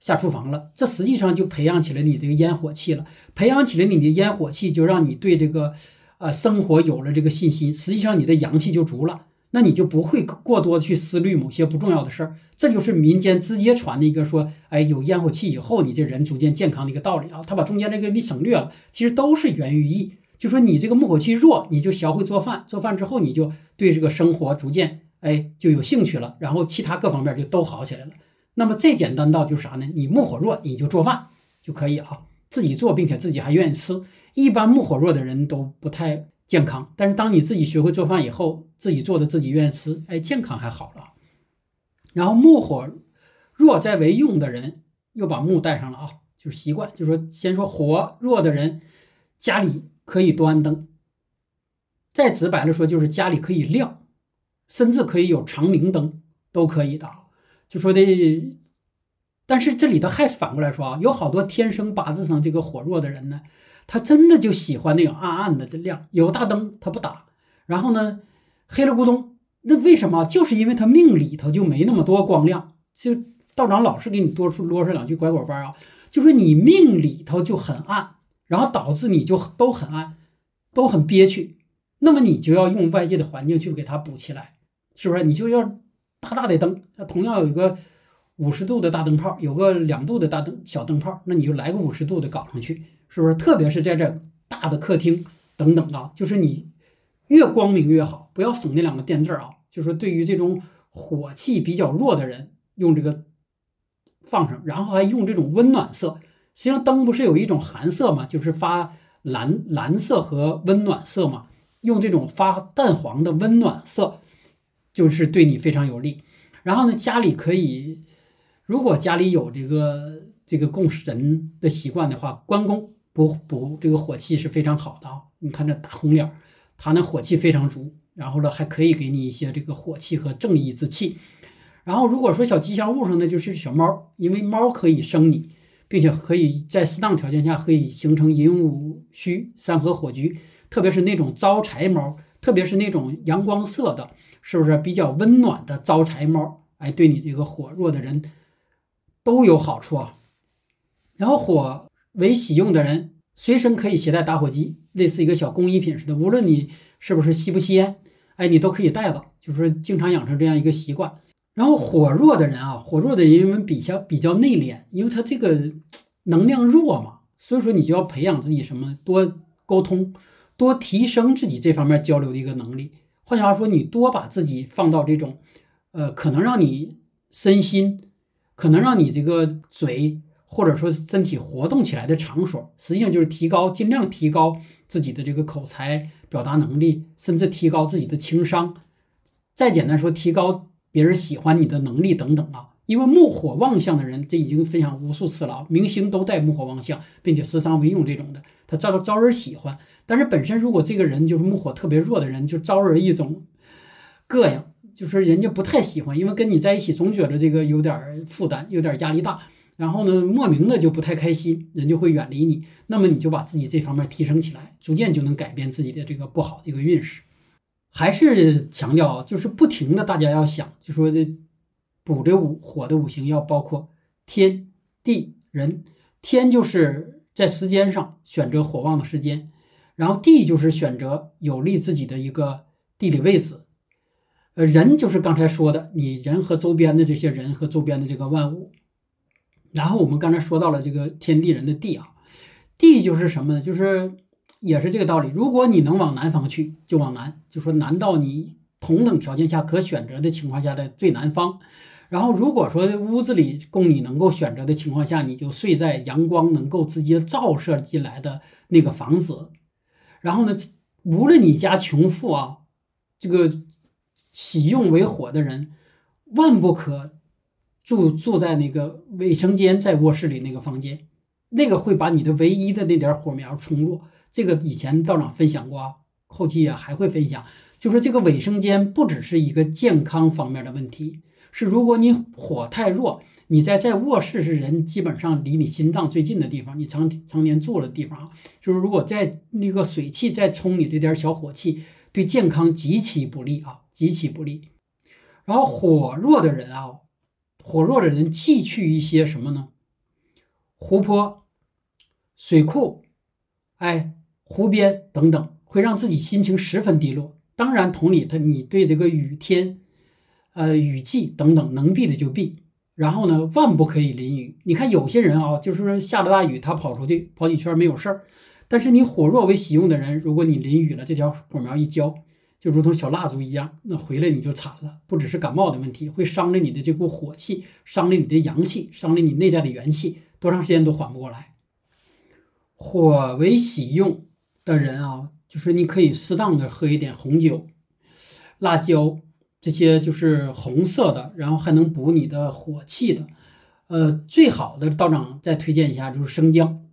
下厨房了。这实际上就培养起了你这个烟火气了，培养起了你的烟火气，就让你对这个呃生活有了这个信心。实际上你的阳气就足了，那你就不会过多的去思虑某些不重要的事儿。这就是民间直接传的一个说，哎，有烟火气以后，你这人逐渐健康的一个道理啊。他把中间这个你省略了，其实都是源于意。就说你这个木火气弱，你就学会做饭，做饭之后你就对这个生活逐渐哎就有兴趣了，然后其他各方面就都好起来了。那么最简单到就是啥呢？你木火弱，你就做饭就可以啊，自己做，并且自己还愿意吃。一般木火弱的人都不太健康，但是当你自己学会做饭以后，自己做的自己愿意吃，哎，健康还好了。然后木火弱在为用的人又把木带上了啊，就是习惯，就是说先说火弱的人家里。可以端灯，再直白的说，就是家里可以亮，甚至可以有长明灯，都可以的啊。就说的，但是这里头还反过来说啊，有好多天生八字上这个火弱的人呢，他真的就喜欢那种暗暗的这亮，有大灯他不打，然后呢，黑了咕咚，那为什么？就是因为他命里头就没那么多光亮。就道长老是给你多说啰嗦两句拐拐弯啊，就说你命里头就很暗。然后导致你就都很暗，都很憋屈，那么你就要用外界的环境去给它补起来，是不是？你就要大大的灯，同样有一个五十度的大灯泡，有个两度的大灯小灯泡，那你就来个五十度的搞上去，是不是？特别是在这大的客厅等等啊，就是你越光明越好，不要省那两个电字啊。就是对于这种火气比较弱的人，用这个放上，然后还用这种温暖色。实际上灯不是有一种寒色嘛，就是发蓝蓝色和温暖色嘛。用这种发淡黄的温暖色，就是对你非常有利。然后呢，家里可以，如果家里有这个这个供神的习惯的话，关公补补这个火气是非常好的啊。你看这大红脸，他那火气非常足，然后呢还可以给你一些这个火气和正义之气。然后如果说小吉祥物上呢，就是小猫，因为猫可以生你。并且可以在适当条件下可以形成寅午戌三合火局，特别是那种招财猫，特别是那种阳光色的，是不是比较温暖的招财猫？哎，对你这个火弱的人都有好处啊。然后火为喜用的人，随身可以携带打火机，类似一个小工艺品似的，无论你是不是吸不吸烟，哎，你都可以带着，就是经常养成这样一个习惯。然后火弱的人啊，火弱的人因为比较比较内敛，因为他这个能量弱嘛，所以说你就要培养自己什么多沟通，多提升自己这方面交流的一个能力。换句话说，你多把自己放到这种，呃，可能让你身心，可能让你这个嘴或者说身体活动起来的场所，实际上就是提高，尽量提高自己的这个口才表达能力，甚至提高自己的情商。再简单说，提高。别人喜欢你的能力等等啊，因为木火旺相的人，这已经分享无数次了。明星都带木火旺相，并且时常为用这种的，他招招人喜欢。但是本身如果这个人就是木火特别弱的人，就招人一种膈应，就是人家不太喜欢，因为跟你在一起总觉得这个有点负担，有点压力大，然后呢，莫名的就不太开心，人就会远离你。那么你就把自己这方面提升起来，逐渐就能改变自己的这个不好的一个运势。还是强调啊，就是不停的大家要想，就说这补这五火的五行要包括天地人，天就是在时间上选择火旺的时间，然后地就是选择有利自己的一个地理位置，呃，人就是刚才说的，你人和周边的这些人和周边的这个万物，然后我们刚才说到了这个天地人的地啊，地就是什么呢？就是也是这个道理，如果你能往南方去，就往南，就说南到你同等条件下可选择的情况下的最南方。然后，如果说屋子里供你能够选择的情况下，你就睡在阳光能够直接照射进来的那个房子。然后呢，无论你家穷富啊，这个喜用为火的人，万不可住住在那个卫生间，在卧室里那个房间，那个会把你的唯一的那点火苗冲弱。这个以前道长分享过，后期也还会分享。就说这个卫生间不只是一个健康方面的问题。是，如果你火太弱，你在在卧室是人基本上离你心脏最近的地方，你常常年坐的地方啊，就是如果在那个水汽再冲你这点小火气，对健康极其不利啊，极其不利。然后火弱的人啊，火弱的人忌去一些什么呢？湖泊、水库，哎，湖边等等，会让自己心情十分低落。当然，同理，他你对这个雨天。呃，雨季等等，能避的就避。然后呢，万不可以淋雨。你看有些人啊，就是说下了大雨，他跑出去跑几圈没有事儿。但是你火弱为喜用的人，如果你淋雨了，这条火苗一浇，就如同小蜡烛一样，那回来你就惨了。不只是感冒的问题，会伤了你的这股火气，伤了你的阳气，伤了你内在的元气，多长时间都缓不过来。火为喜用的人啊，就是你可以适当的喝一点红酒、辣椒。这些就是红色的，然后还能补你的火气的，呃，最好的道长再推荐一下就是生姜。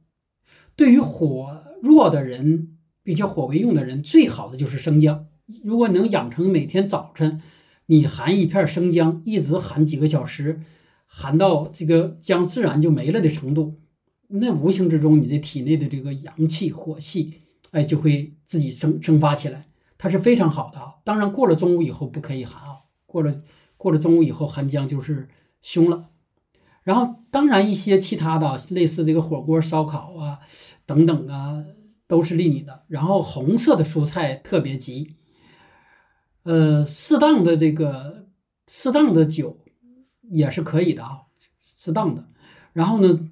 对于火弱的人，并且火为用的人，最好的就是生姜。如果能养成每天早晨你含一片生姜，一直含几个小时，含到这个姜自然就没了的程度，那无形之中你这体内的这个阳气火气，哎，就会自己生生发起来。它是非常好的啊，当然过了中午以后不可以寒啊，过了过了中午以后寒姜就是凶了。然后当然一些其他的类似这个火锅、烧烤啊等等啊都是利你的。然后红色的蔬菜特别急，呃，适当的这个适当的酒也是可以的啊，适当的。然后呢，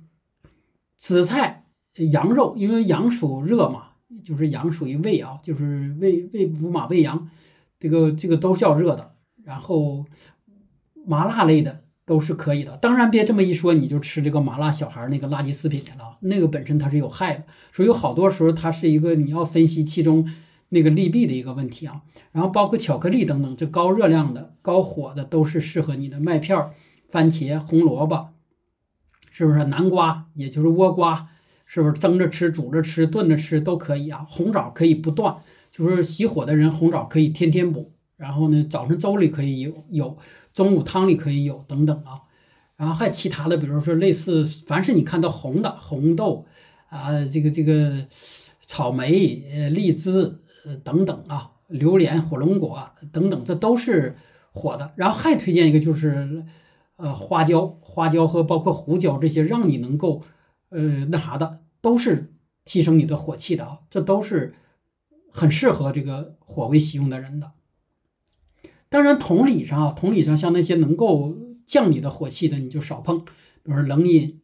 紫菜、羊肉，因为羊属热嘛。就是羊属于胃啊，就是胃胃五马胃阳，这个这个都叫热的。然后麻辣类的都是可以的，当然别这么一说你就吃这个麻辣小孩那个垃圾食品去了，那个本身它是有害的。所以有好多时候它是一个你要分析其中那个利弊的一个问题啊。然后包括巧克力等等，这高热量的、高火的都是适合你的。麦片、番茄、红萝卜，是不是？南瓜，也就是倭瓜。是不是蒸着吃、煮着吃、炖着吃都可以啊？红枣可以不断，就是喜火的人，红枣可以天天补。然后呢，早上粥里可以有，有中午汤里可以有，等等啊。然后还有其他的，比如说类似，凡是你看到红的，红豆啊，这个这个草莓、呃荔枝呃等等啊，榴莲、火龙果等等，这都是火的。然后还推荐一个，就是呃花椒、花椒和包括胡椒这些，让你能够。呃，那啥的都是提升你的火气的啊，这都是很适合这个火为喜用的人的。当然，同理上啊，同理上，像那些能够降你的火气的，你就少碰，比如冷饮、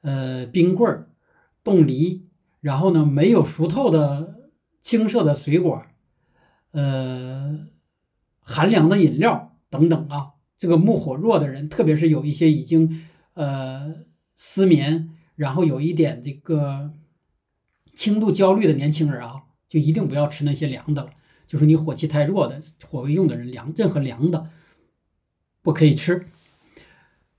呃冰棍儿、冻梨，然后呢，没有熟透的青色的水果，呃，寒凉的饮料等等啊。这个木火弱的人，特别是有一些已经呃失眠。然后有一点这个轻度焦虑的年轻人啊，就一定不要吃那些凉的了。就是你火气太弱的、火为用的人，凉任何凉的不可以吃。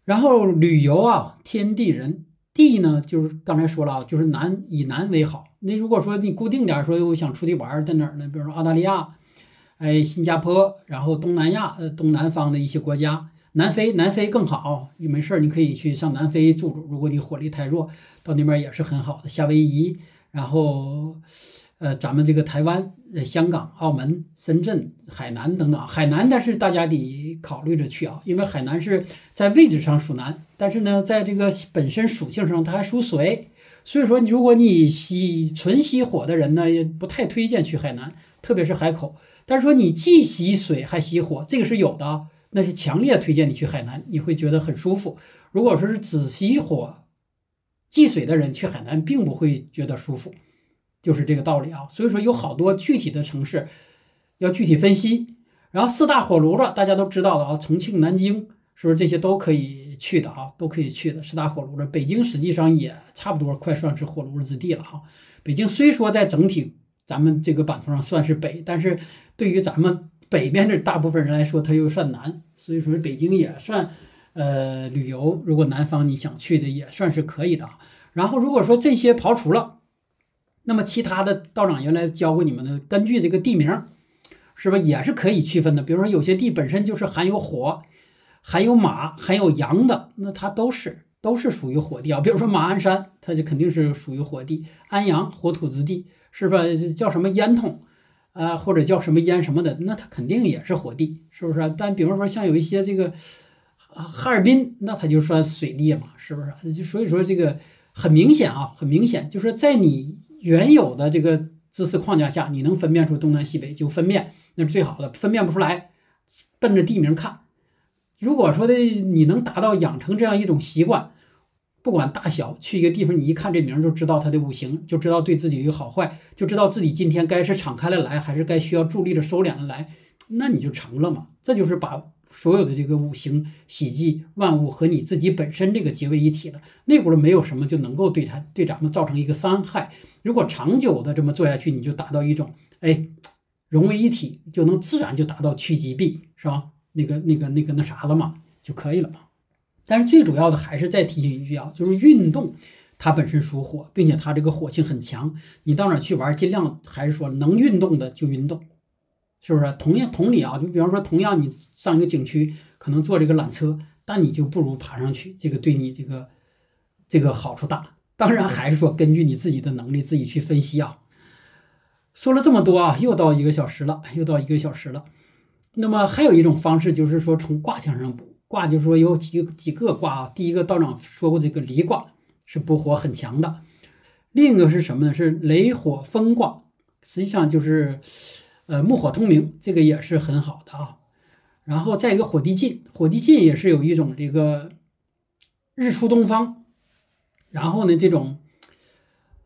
然后旅游啊，天地人地呢，就是刚才说了啊，就是南以南为好。那如果说你固定点说，我想出去玩，在哪儿呢？比如说澳大利亚，哎，新加坡，然后东南亚、呃东南方的一些国家。南非，南非更好，你没事儿你可以去上南非住住。如果你火力太弱，到那边也是很好的。夏威夷，然后，呃，咱们这个台湾、呃香港、澳门、深圳、海南等等。海南，但是大家得考虑着去啊，因为海南是在位置上属南，但是呢，在这个本身属性上它还属水，所以说，如果你喜纯喜火的人呢，也不太推荐去海南，特别是海口。但是说你既喜水还喜火，这个是有的，那是强烈推荐你去海南，你会觉得很舒服。如果说是只喜火。忌水的人去海南并不会觉得舒服，就是这个道理啊。所以说有好多具体的城市要具体分析。然后四大火炉子大家都知道的啊，重庆、南京是不是这些都可以去的啊？都可以去的四大火炉了。北京实际上也差不多快算是火炉之地了哈。北京虽说在整体咱们这个版图上算是北，但是对于咱们北边的大部分人来说，它又算南。所以说北京也算。呃，旅游如果南方你想去的也算是可以的。然后如果说这些刨除了，那么其他的道长原来教过你们的，根据这个地名，是吧，也是可以区分的。比如说有些地本身就是含有火、含有马、含有羊的，那它都是都是属于火地啊。比如说马鞍山，它就肯定是属于火地；安阳火土之地，是吧？叫什么烟筒啊，或者叫什么烟什么的，那它肯定也是火地，是不是？但比如说像有一些这个。哈尔滨那它就算水地嘛，是不是？就所以说这个很明显啊，很明显，就是在你原有的这个知识框架下，你能分辨出东南西北就分辨，那是最好的。分辨不出来，奔着地名看。如果说的你能达到养成这样一种习惯，不管大小，去一个地方你一看这名就知道它的五行，就知道对自己有好坏，就知道自己今天该是敞开了来，还是该需要助力的收敛了来，那你就成了嘛。这就是把。所有的这个五行喜忌万物和你自己本身这个结为一体了，那会儿没有什么就能够对它对咱们造成一个伤害。如果长久的这么做下去，你就达到一种哎融为一体，就能自然就达到趋吉避是吧？那个那个那个那啥了嘛就可以了嘛。但是最主要的还是再提醒一句啊，就是运动它本身属火，并且它这个火性很强，你到哪去玩，尽量还是说能运动的就运动。是不是同样同理啊？就比方说，同样你上一个景区，可能坐这个缆车，但你就不如爬上去，这个对你这个这个好处大。当然还是说根据你自己的能力自己去分析啊。说了这么多啊，又到一个小时了，又到一个小时了。那么还有一种方式就是说从卦象上补卦，就是说有几几个卦啊。第一个道长说过，这个离卦是补火很强的。另一个是什么呢？是雷火风卦，实际上就是。呃，木火通明，这个也是很好的啊。然后再一个火地进，火地进也是有一种这个日出东方，然后呢，这种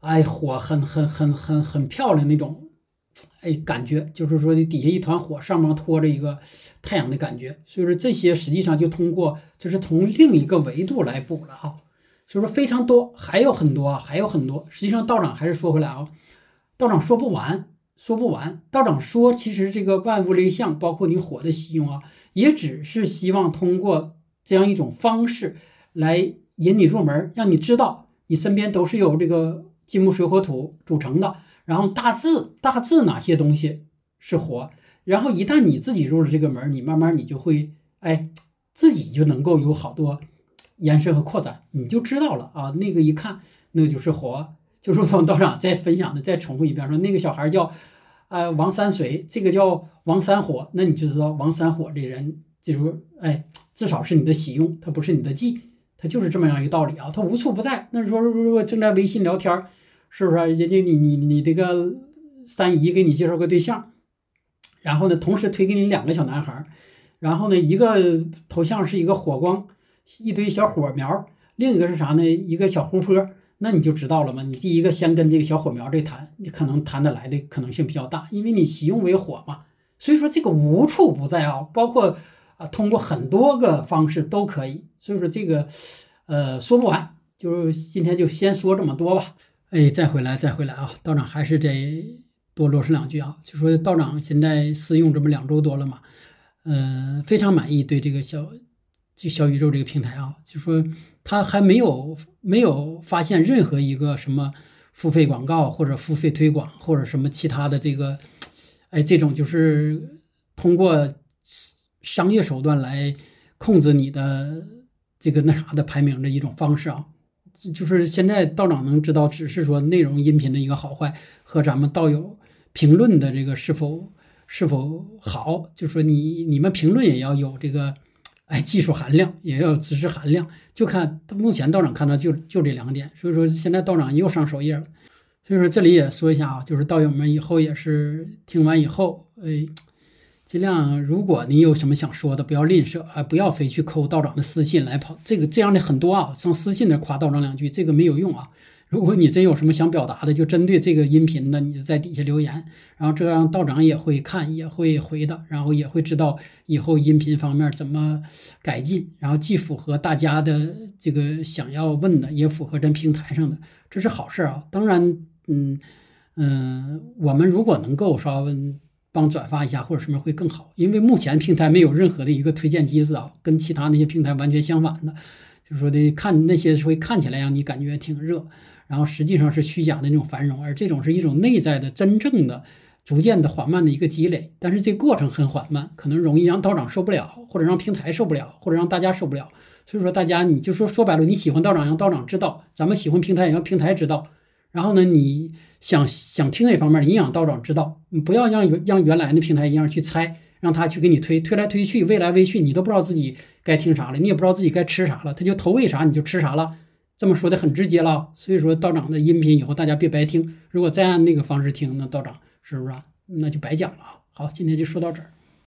哎火很很很很很漂亮那种哎感觉，就是说底下一团火，上面托着一个太阳的感觉。所以说这些实际上就通过就是从另一个维度来补了啊。所以说非常多，还有很多啊，还有很多。实际上道长还是说回来啊，道长说不完。说不完，道长说，其实这个万物类象，包括你火的喜用啊，也只是希望通过这样一种方式来引你入门，让你知道你身边都是由这个金木水火土组成的，然后大致大致哪些东西是火，然后一旦你自己入了这个门，你慢慢你就会哎，自己就能够有好多延伸和扩展，你就知道了啊，那个一看那就是火，就如同道长再分享的，再重复一遍，说那个小孩叫。啊，王三水，这个叫王三火，那你就知道王三火这人，就是哎，至少是你的喜用，他不是你的忌，他就是这么样一个道理啊。他无处不在。那说如果正在微信聊天，是不是人家你你你这个三姨给你介绍个对象，然后呢，同时推给你两个小男孩，然后呢，一个头像是一个火光，一堆小火苗，另一个是啥呢？一个小湖泊。那你就知道了嘛，你第一个先跟这个小火苗这谈，你可能谈得来的可能性比较大，因为你喜用为火嘛。所以说这个无处不在啊，包括啊通过很多个方式都可以。所以说这个呃说不完，就是今天就先说这么多吧。哎，再回来再回来啊，道长还是得多啰嗦两句啊，就说道长现在试用这么两周多了嘛，嗯，非常满意对这个小。就小宇宙这个平台啊，就说他还没有没有发现任何一个什么付费广告或者付费推广或者什么其他的这个，哎，这种就是通过商业手段来控制你的这个那啥的排名的一种方式啊，就是现在道长能知道，只是说内容音频的一个好坏和咱们道友评论的这个是否是否好，就说你你们评论也要有这个，哎，技术含量，也要有知识含量，就看目前道长看到就就这两点，所以说现在道长又上首页了，所以说这里也说一下啊，就是道友们以后也是听完以后，哎。尽量，如果你有什么想说的，不要吝啬啊，不要非去扣道长的私信来跑。这个这样的很多啊，上私信那夸道长两句，这个没有用啊。如果你真有什么想表达的，就针对这个音频的，你就在底下留言，然后这样道长也会看，也会回的，然后也会知道以后音频方面怎么改进，然后既符合大家的这个想要问的，也符合咱平台上的，这是好事啊。当然，嗯嗯，我们如果能够说。帮转发一下或者什么会更好，因为目前平台没有任何的一个推荐机制啊，跟其他那些平台完全相反的，就是说的看那些会看起来让你感觉挺热，然后实际上是虚假的那种繁荣，而这种是一种内在的真正的逐渐的缓慢的一个积累，但是这过程很缓慢，可能容易让道长受不了，或者让平台受不了，或者让大家受不了，所以说大家你就说说白了，你喜欢道长让道长知道，咱们喜欢平台也让平台知道。然后呢，你想想听哪方面的营养道长知道，你不要让原让原来的平台一样去猜，让他去给你推推来推去，喂来喂去，你都不知道自己该听啥了，你也不知道自己该吃啥了，他就投喂啥你就吃啥了，这么说的很直接了。所以说道长的音频以后大家别白听，如果再按那个方式听，那道长是不是啊？那就白讲了啊。好，今天就说到这儿。